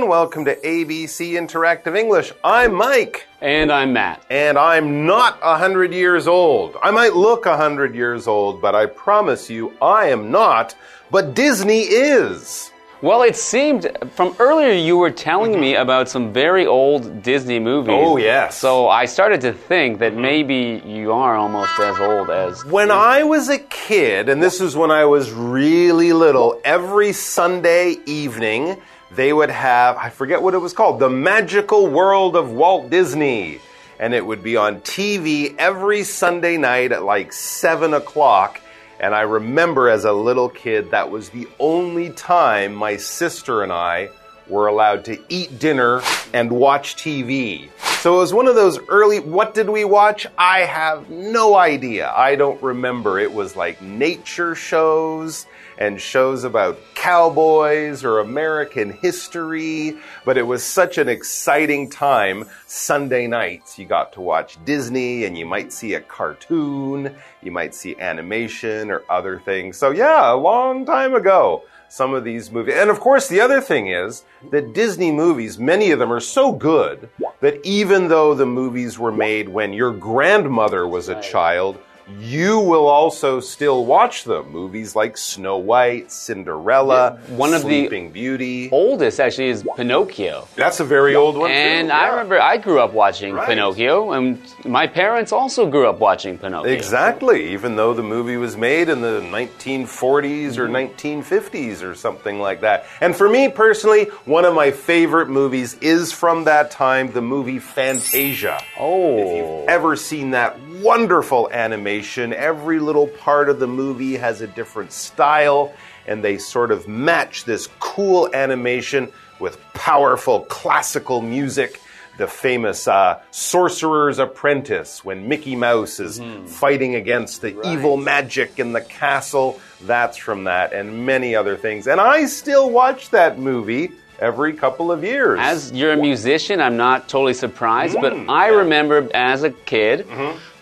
Everyone. Welcome to ABC Interactive English. I'm Mike. And I'm Matt. And I'm not a hundred years old. I might look a hundred years old, but I promise you I am not. But Disney is. Well, it seemed from earlier you were telling mm-hmm. me about some very old Disney movies. Oh, yes. So I started to think that mm-hmm. maybe you are almost as old as. When I was a kid, and this is when I was really little, every Sunday evening they would have, I forget what it was called, The Magical World of Walt Disney. And it would be on TV every Sunday night at like 7 o'clock. And I remember as a little kid, that was the only time my sister and I were allowed to eat dinner and watch TV. So it was one of those early, what did we watch? I have no idea. I don't remember. It was like nature shows and shows about cowboys or American history, but it was such an exciting time. Sunday nights, you got to watch Disney and you might see a cartoon, you might see animation or other things. So, yeah, a long time ago some of these movies. And of course, the other thing is that Disney movies, many of them are so good that even though the movies were made when your grandmother was a child, you will also still watch them. Movies like Snow White, Cinderella, Yeah, one of the Sleeping Beauty. Oldest actually is Pinocchio. That's a very old one. And too, I yeah. remember I grew up watching Right. Pinocchio, and my parents also grew up watching Pinocchio. Exactly, even though the movie was made in the 1940s or Mm-hmm. 1950s or something like that. And for me personally, one of my favorite movies is from that time, the movie Fantasia. Oh. If you've ever seen that wonderful animation, every little part of the movie has a different style, and they sort of match this cool animation with powerful classical music the famous uh, Sorcerer's Apprentice when Mickey Mouse is fighting against the evil magic in the castle. That's from that, and many other things. And I still watch that movie every couple of years. As you're a musician, I'm not totally surprised, but Mm, I yeah. remember as a kid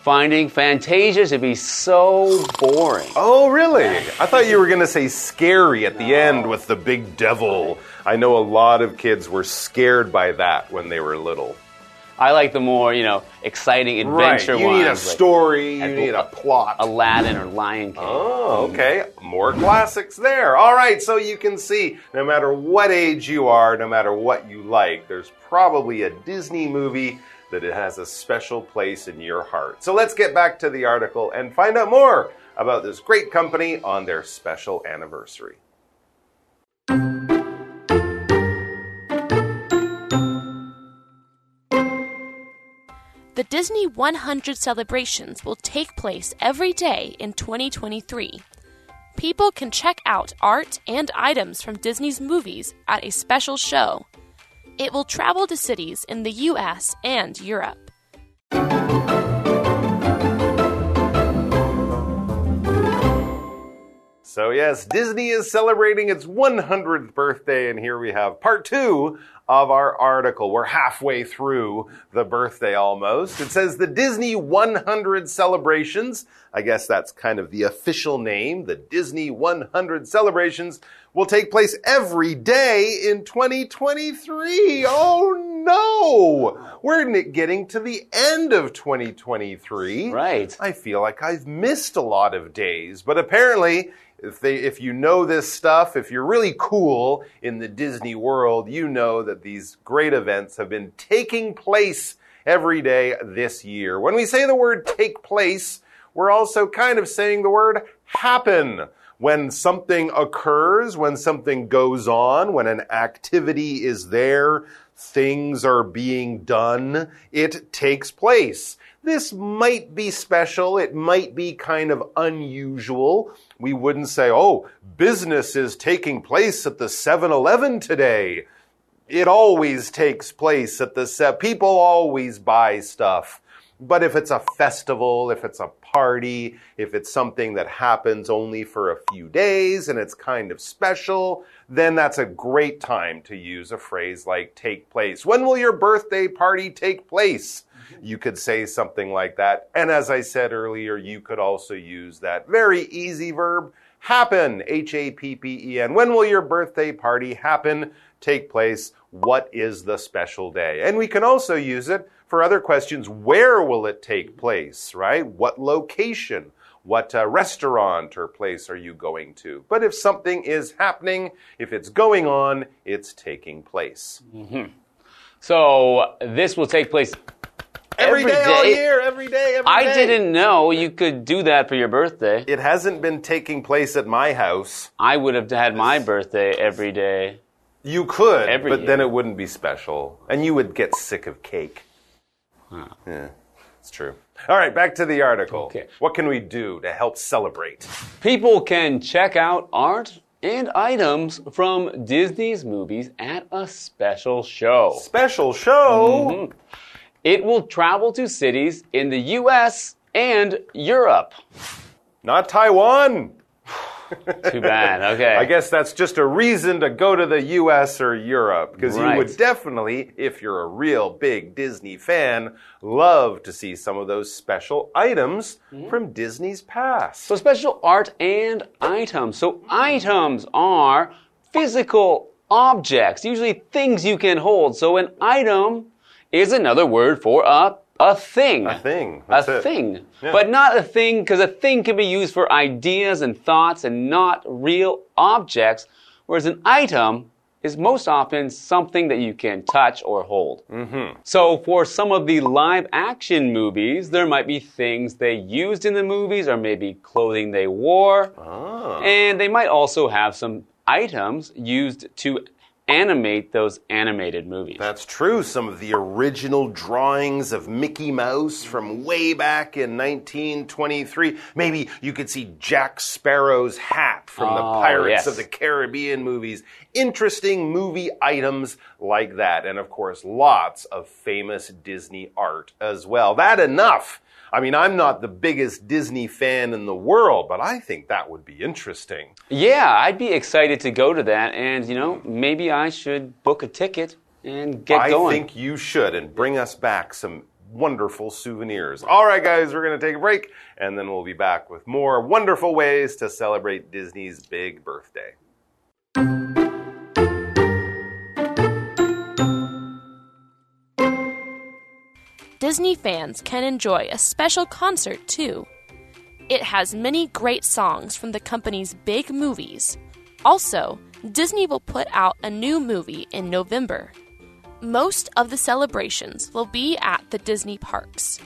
finding Fantasia to be so boring. Oh, really? I thought you were going to say scary at the end with the big devil. I know a lot of kids were scared by that when they were little. I like the more, you know, exciting adventure right. You need a ones, like story, you need a plot. Aladdin or Lion King. Oh, okay. More classics there. All right, so you can see no matter what age you are, no matter what you like, there's probably a Disney movie that it has a special place in your heart. So let's get back to the article and find out more about this great company on their special anniversary. The Disney 100 celebrations will take place every day in 2023. People can check out art and items from Disney's movies at a special show. It will travel to cities in the US and Europe. So, yes, Disney is celebrating its 100th birthday, and here we have part two of our article. We're halfway through the birthday almost. It says the Disney 100 celebrations, I guess that's kind of the official name, the Disney 100 celebrations will take place every day in 2023. Oh no! We're getting to the end of 2023. Right. I feel like I've missed a lot of days, but apparently, if they, if you know this stuff, if you're really cool in the Disney world, you know that these great events have been taking place every day this year. When we say the word take place, we're also kind of saying the word happen. When something occurs, when something goes on, when an activity is there, things are being done, it takes place. This might be special. It might be kind of unusual. We wouldn't say, oh, business is taking place at the 7 Eleven today. It always takes place at the set. People always buy stuff. But if it's a festival, if it's a party, if it's something that happens only for a few days and it's kind of special, then that's a great time to use a phrase like take place. When will your birthday party take place? you could say something like that. And as I said earlier, you could also use that very easy verb, happen, H A P P E N. When will your birthday party happen, take place? What is the special day? And we can also use it for other questions. Where will it take place, right? What location? What uh, restaurant or place are you going to? But if something is happening, if it's going on, it's taking place. So this will take place Every Every day, all year, every day, every I day. didn't know you could do that for your birthday. It hasn't been taking place at my house. I would have had my birthday every day. You could, Every but then it wouldn't be special. And you would get sick of cake. Yeah, it's true. All right, back to the article. Okay. What can we do to help celebrate? People can check out art and items from Disney's movies at a special show. Special show. Mm-hmm. It will travel to cities in the US and Europe. Not Taiwan. Too bad. Okay. I guess that's just a reason to go to the US or Europe. Because you would definitely, if you're a real big Disney fan, love to see some of those special items mm-hmm. from Disney's past. So special art and items. So items are physical objects, usually things you can hold. So an item is another word for a a thing. A thing. A it. thing. But not a thing because a thing can be used for ideas and thoughts and not real objects, whereas an item is most often something that you can touch or hold. Mm-hmm. So for some of the live action movies, there might be things they used in the movies or maybe clothing they wore. Ah. And they might also have some items used to animate those animated movies. That's true. Some of the original drawings of Mickey Mouse from way back in 1923. Maybe you could see Jack Sparrow's hat from the Oh, Pirates yes. of the Caribbean movies. Interesting movie items like that. And of course, lots of famous Disney art as well. That enough. I mean, I'm not the biggest Disney fan in the world, but I think that would be interesting. Yeah, I'd be excited to go to that. And, you know, maybe I should book a ticket and get I going. think you should and bring us back some wonderful souvenirs. All right, guys, we're going to take a break and then we'll be back with more wonderful ways to celebrate Disney's big birthday. Disney fans can enjoy a special concert too. It has many great songs from the company's big movies. Also, Disney will put out a new movie in November. Most of the celebrations will be at the Disney parks.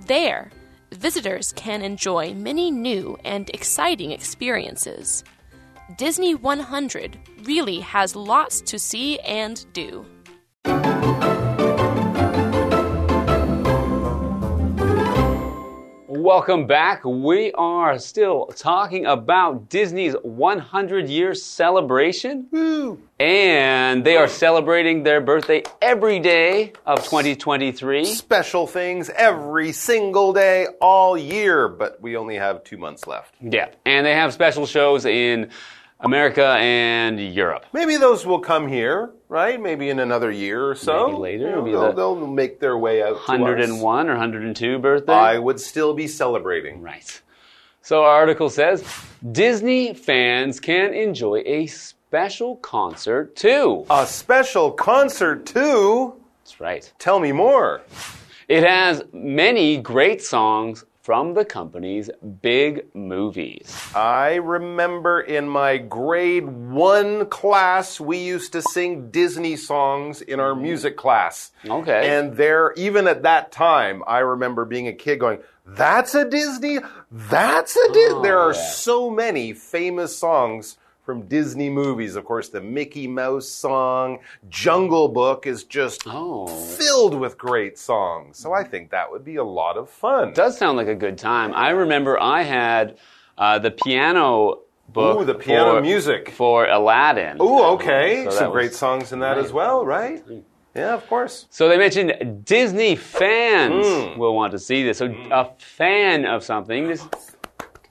There, visitors can enjoy many new and exciting experiences. Disney 100 really has lots to see and do. Welcome back. We are still talking about Disney's 100 year celebration. And they are celebrating their birthday every day of 2023. Special things every single day, all year, but we only have two months left. Yeah. And they have special shows in America and Europe. Maybe those will come here, right? Maybe in another year or so. Maybe later. You know, they'll, the they'll make their way out. to us. 101 or 102 birthday. I would still be celebrating. Right. So our article says Disney fans can enjoy a special concert too. A special concert, too. That's right. Tell me more. It has many great songs from the company's big movies. I remember in my grade one class, we used to sing Disney songs in our mm. music class. Okay. And there, even at that time, I remember being a kid going, That's a Disney? That's a Disney? Oh, there are yeah. so many famous songs from Disney movies. Of course, the Mickey Mouse song, Jungle Book is just Oh. filled with great songs. So I think that would be a lot of fun. Does sound like a good time. I remember I had uh, the piano book. Ooh, the piano for- music. for Aladdin. Oh, okay. So Some great songs in that as well, right? Yeah, of course. So they mentioned Disney fans Hmm. will want to see this. So a fan of something, this,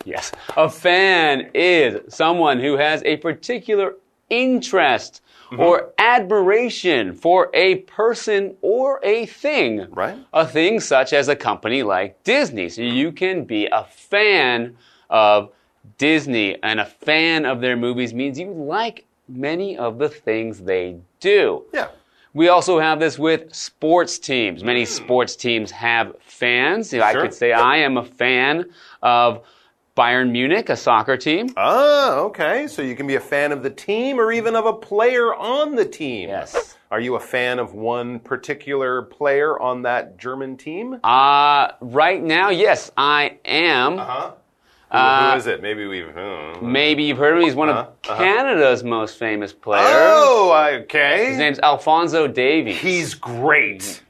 yes, a fan is someone who has a particular interest mm-hmm. or admiration for a person or a thing. Right. A thing such as a company like Disney. So you can be a fan of Disney and a fan of their movies means you like many of the things they do. Yeah. We also have this with sports teams. Many mm. sports teams have fans. I Sure. could say I am a fan of Bayern Munich, a soccer team. Ah, okay. So you can be a fan of the team or even of a player on the team. Yes. Are you a fan of one particular player on that German team? Uh, right now, yes, I am. Uh-huh. Uh, Who is it? Maybe we've. hmm. Maybe you've heard of him. He's one of Uh-huh, uh-huh. Canada's most famous players. Oh, okay. His name's Alfonso Davies. He's great.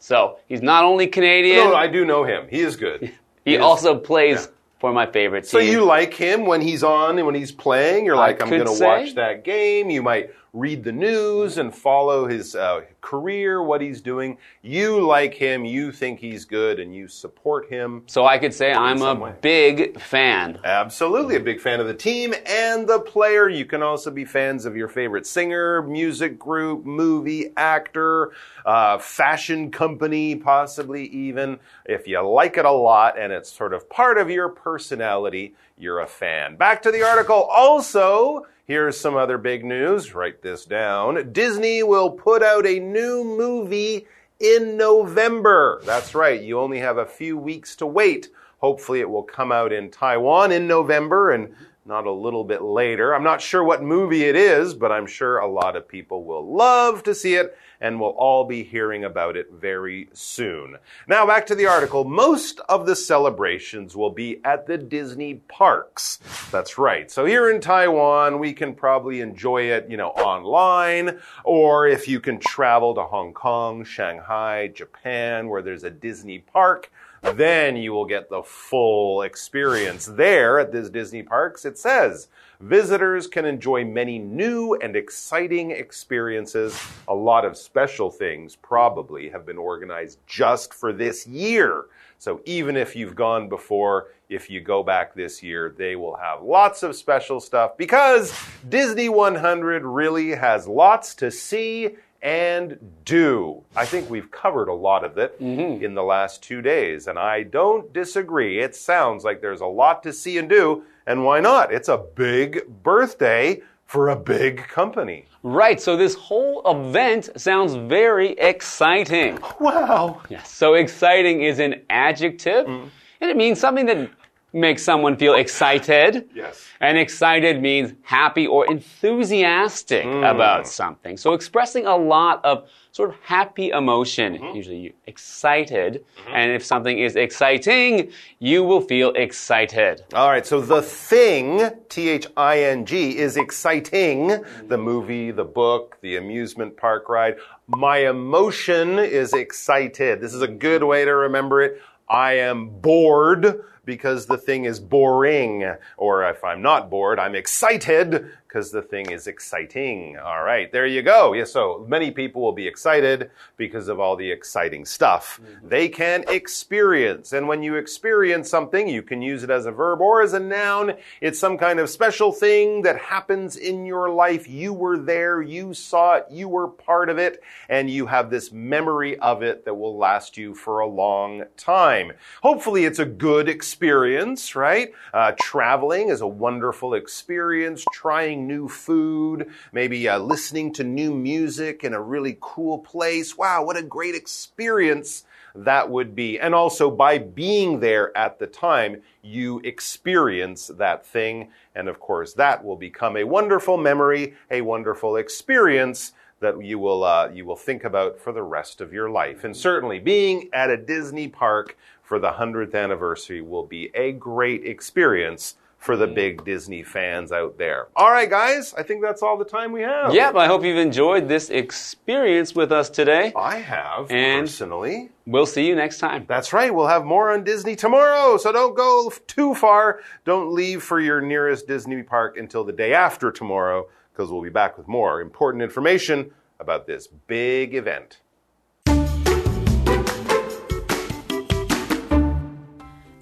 so he's not only Canadian, No, I do know him. He is good. he is- also plays for my favorite team. So you like him when he's on and when he's playing? You're like, I'm going to watch that game. You might read the news and follow his uh, career, what he's doing. You like him. You think he's good, and you support him. So I could say I'm a way. big fan. Absolutely, a big fan of the team and the player. You can also be fans of your favorite singer, music group, movie, actor, uh, fashion company, possibly even. If you like it a lot and it's sort of part of your personality, you're a fan. Back to the article. Also, here's some other big news. Write this down. Disney will put out a new movie in November. That's right. You only have a few weeks to wait. Hopefully, it will come out in Taiwan in November and not a little bit later. I'm not sure what movie it is, but I'm sure a lot of people will love to see it and we'll all be hearing about it very soon. Now, back to the article. Most of the celebrations will be at the Disney parks. That's right. So here in Taiwan, we can probably enjoy it, you know, online, or if you can travel to Hong Kong, Shanghai, Japan, where there's a Disney park, then you will get the full experience. There at this Disney parks, it says visitors can enjoy many new and exciting experiences. A lot of special things probably have been organized just for this year. So even if you've gone before, if you go back this year, they will have lots of special stuff because Disney 100 really has lots to see and do. I think we've covered a lot of it in the last two days, and I don't disagree. It sounds like there's a lot to see and do, and why not? It's a big birthday for a big company. Right, so this whole event sounds very exciting. Wow. Yes. So exciting is an adjective, Mm. and it means something that makes someone feel excited. Yes. And excited means happy or enthusiastic Mm. about something. So expressing a lot of sort of happy emotion, Mm-hmm. usually you excited. And if something is exciting, you will feel excited. All right, so the thing, T H I N G, is exciting. The movie, the book, the amusement park ride. My emotion is excited. This is a good way to remember it. I am bored because the thing is boring. Or if I'm not bored, I'm excited because the thing is exciting. All right, there you go. Yeah, so many people will be excited because of all the exciting stuff they can experience. And when you experience something, you can use it as a verb or as a noun. It's some kind of special thing that happens in your life. You were there, you saw it, you were part of it, and you have this memory of it that will last you for a long time. Hopefully, it's a good experience, right? Uh, traveling is a wonderful experience. Trying new food, maybe uh, listening to new music in a really cool place. Wow, what a great experience that would be. And also, by being there at the time, you experience that thing. And of course, that will become a wonderful memory, a wonderful experience that you will uh, you will think about for the rest of your life. And certainly, being at a Disney park for the hundredth anniversary will be a great experience for the mm. big Disney fans out there. All right, guys, I think that's all the time we have. Yep, I hope you've enjoyed this experience with us today. I have And- personally. We'll see you next time. That's right. We'll have more on Disney tomorrow. So don't go too far. Don't leave for your nearest Disney park until the day after tomorrow, because we'll be back with more important information about this big event.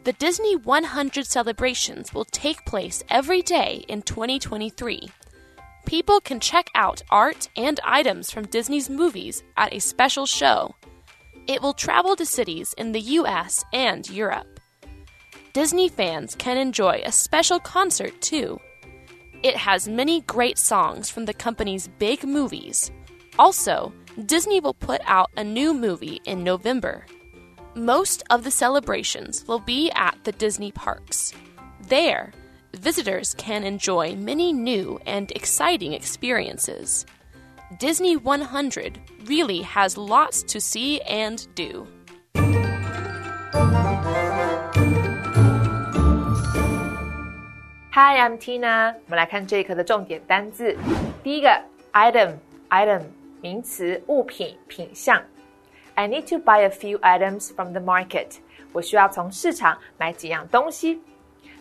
The Disney 100 celebrations will take place every day in 2023. People can check out art and items from Disney's movies at a special show. It will travel to cities in the US and Europe. Disney fans can enjoy a special concert too. It has many great songs from the company's big movies. Also, Disney will put out a new movie in November Most of the celebrations will be at the Disney parks. There, visitors can enjoy many new and exciting experiences. Disney 100 really has lots to see and do. Hi, I'm Tina。我们来看这一课的重点单字。第一个 item，item 名词，物品、品项。 I need to buy a few items from the market。我需要从市场买几样东西。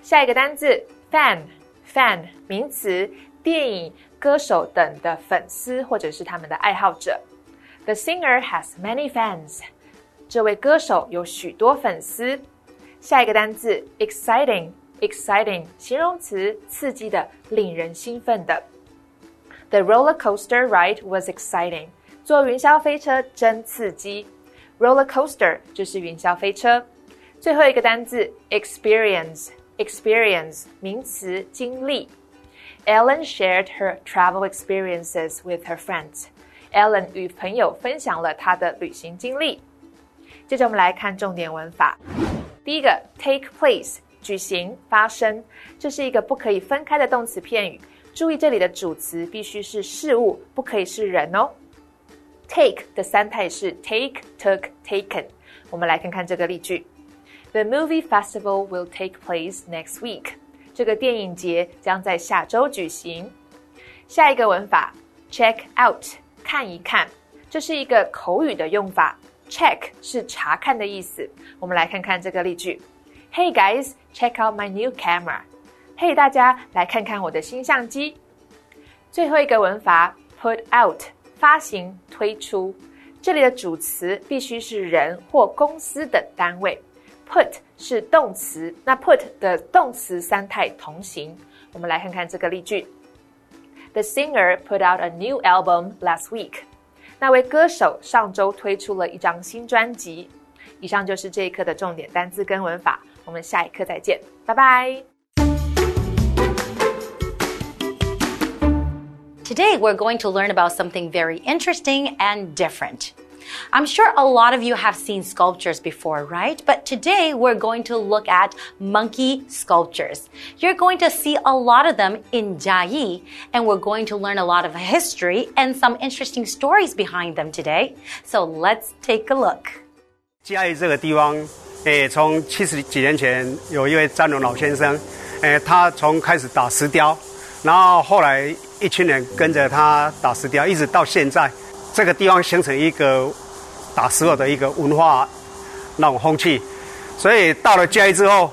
下一个单字 fan，fan 名词，电影、歌手等的粉丝或者是他们的爱好者。The singer has many fans。这位歌手有许多粉丝。下一个单字 exciting。exciting 形容词，刺激的，令人兴奋的。The roller coaster ride was exciting。 坐云霄飞车真刺激。Roller coaster 就是云霄飞车。最后一个单字 experience experience 名词，经历。Ellen shared her travel experiences with her friends. Ellen 与朋友分享了她的旅行经历。接着我们来看重点文法。第一个 take place 举行、发生，这是一个不可以分开的动词片语。注意这里的主词必须是事物，不可以是人哦。Take 的三态是 take、took、taken。我们来看看这个例句：The movie festival will take place next week。这个电影节将在下周举行。下一个文法：check out，看一看，这是一个口语的用法。Check 是查看的意思。我们来看看这个例句。Hey guys, check out my new camera. Hey 大家来看看我的新相机。最后一个文法 put out 发行推出，这里的主词必须是人或公司等单位。Put 是动词，那 put 的动词三态同形。我们来看看这个例句：The singer put out a new album last week. 那位歌手上周推出了一张新专辑。以上就是这一课的重点单词跟文法。我们下一课再见，拜拜。Today, we're going to learn about something very interesting and different. I'm sure a lot of you have seen sculptures before, right? But today we're going to look at monkey sculptures. You're going to see a lot of them in Jiayi, and we're going to learn a lot of history and some interesting stories behind them today. So let's take a look. 嘉义这个地方诶，从七十几年前有一位张龙老先生，诶，他从开始打石雕， 然后后来一群人跟着他打石雕，一直到现在，这个地方形成一个打石头的一个文化那种风气。所以到了嘉义之后，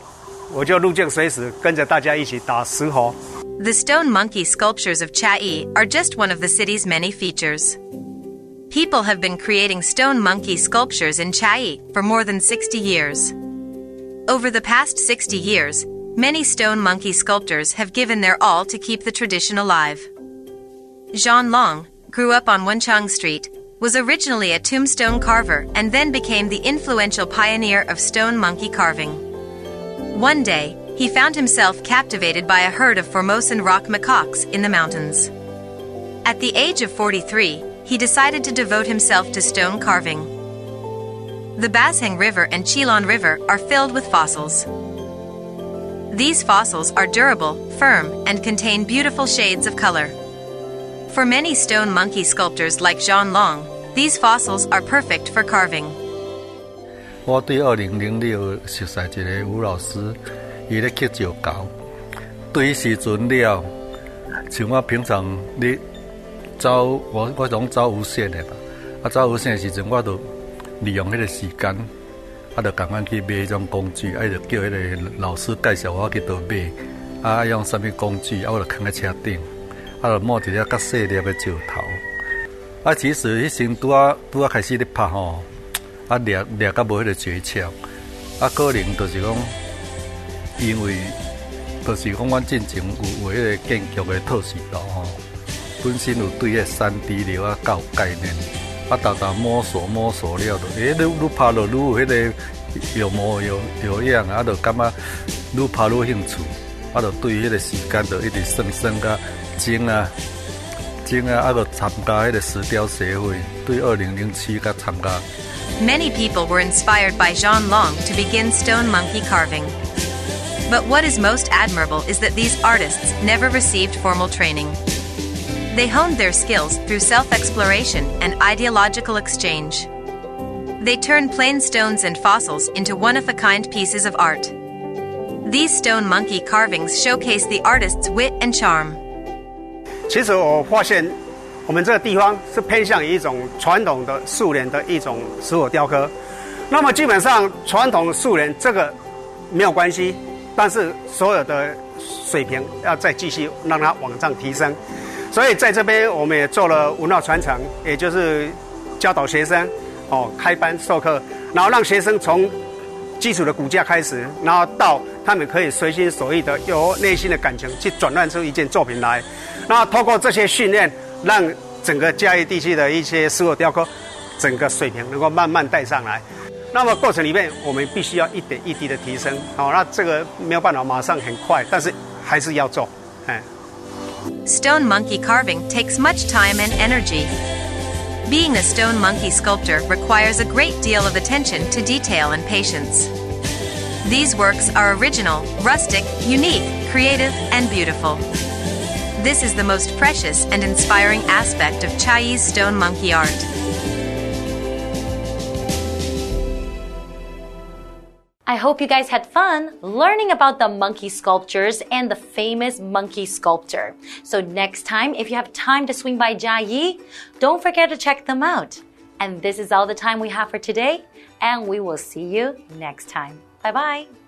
我就入境随时跟着大家一起打石猴。The stone monkey sculptures of Chiayi are just one of the city's many features. People have been creating stone monkey sculptures in Chiayi for more than 60 years. Over the past 60 years, many stone monkey sculptors have given their all to keep the tradition alive. Jean Long grew up on Wenchang Street, was originally a tombstone carver, and then became the influential pioneer of stone monkey carving. One day, he found himself captivated by a herd of Formosan rock macaques in the mountains. At the age of 43, he decided to devote himself to stone carving. The Bashang River and Chilon River are filled with fossils. These fossils are durable, firm, and contain beautiful shades of color. For many stone monkey sculptors like Jean Long, these fossils are perfect for carving. 我对二零零六熟悉一个吴老师，伊咧刻石膏。对于时阵了，像我平常咧走，我我拢走无线的嘛。啊，走无线的时阵，我都利用迄个时间， 啊，就赶快去买迄种工具，啊，就叫迄个老师介绍我去倒买，啊，用什物工具，啊，我就扛在车顶，啊，就摸一粒较细粒的石头。啊，其实迄时拄啊拄啊开始咧拍吼，啊，掠掠甲无迄个诀窍，啊，可能就是讲，因为就是讲，阮进前有有迄个建筑的透视图吼。本身有对迄三 D 流啊较有概念，啊，豆豆摸索摸索了，就诶，愈愈拍落愈有迄个有模有有样，啊，就感觉愈拍愈兴趣，啊，就对迄个时间就一直算算甲精啊。精啊，啊，就参加迄个石雕协会，对二零零七甲参加。 Many people were inspired by Jean Long to begin stone monkey carving. But what is most admirable is that these artists never received formal training. They honed their skills through self exploration and ideological exchange. They turned plain stones and fossils into one of a kind pieces of art. These stone monkey carvings showcase the artist's wit and charm. 其实我发现，我们这个地方是偏向于一种传统的苏联的一种石火雕刻。那么基本上传统苏联这个没有关系，但是所有的水平要再继续让它往上提升。 所以在这边我们也做了文化传承，也就是教导学生哦开班授课，然后让学生从基础的骨架开始，然后到他们可以随心所欲的由内心的感情去转换出一件作品来。那透过这些训练，让整个嘉义地区的一些石火雕刻整个水平能够慢慢带上来。那么过程里面，我们必须要一点一滴的提升。好、那这个没有办法马上很快，但是还是要做。哎。Stone monkey carving takes much time and energy. Being a stone monkey sculptor requires a great deal of attention to detail and patience. These works are original, rustic, unique, creative, and beautiful. This is the most precious and inspiring aspect of Chiayi's stone monkey art. I hope you guys had fun learning about the monkey sculptures and the famous monkey sculptor. So next time, if you have time to swing by Jiayi, don't forget to check them out. And this is all the time we have for today, and we will see you next time. Bye bye.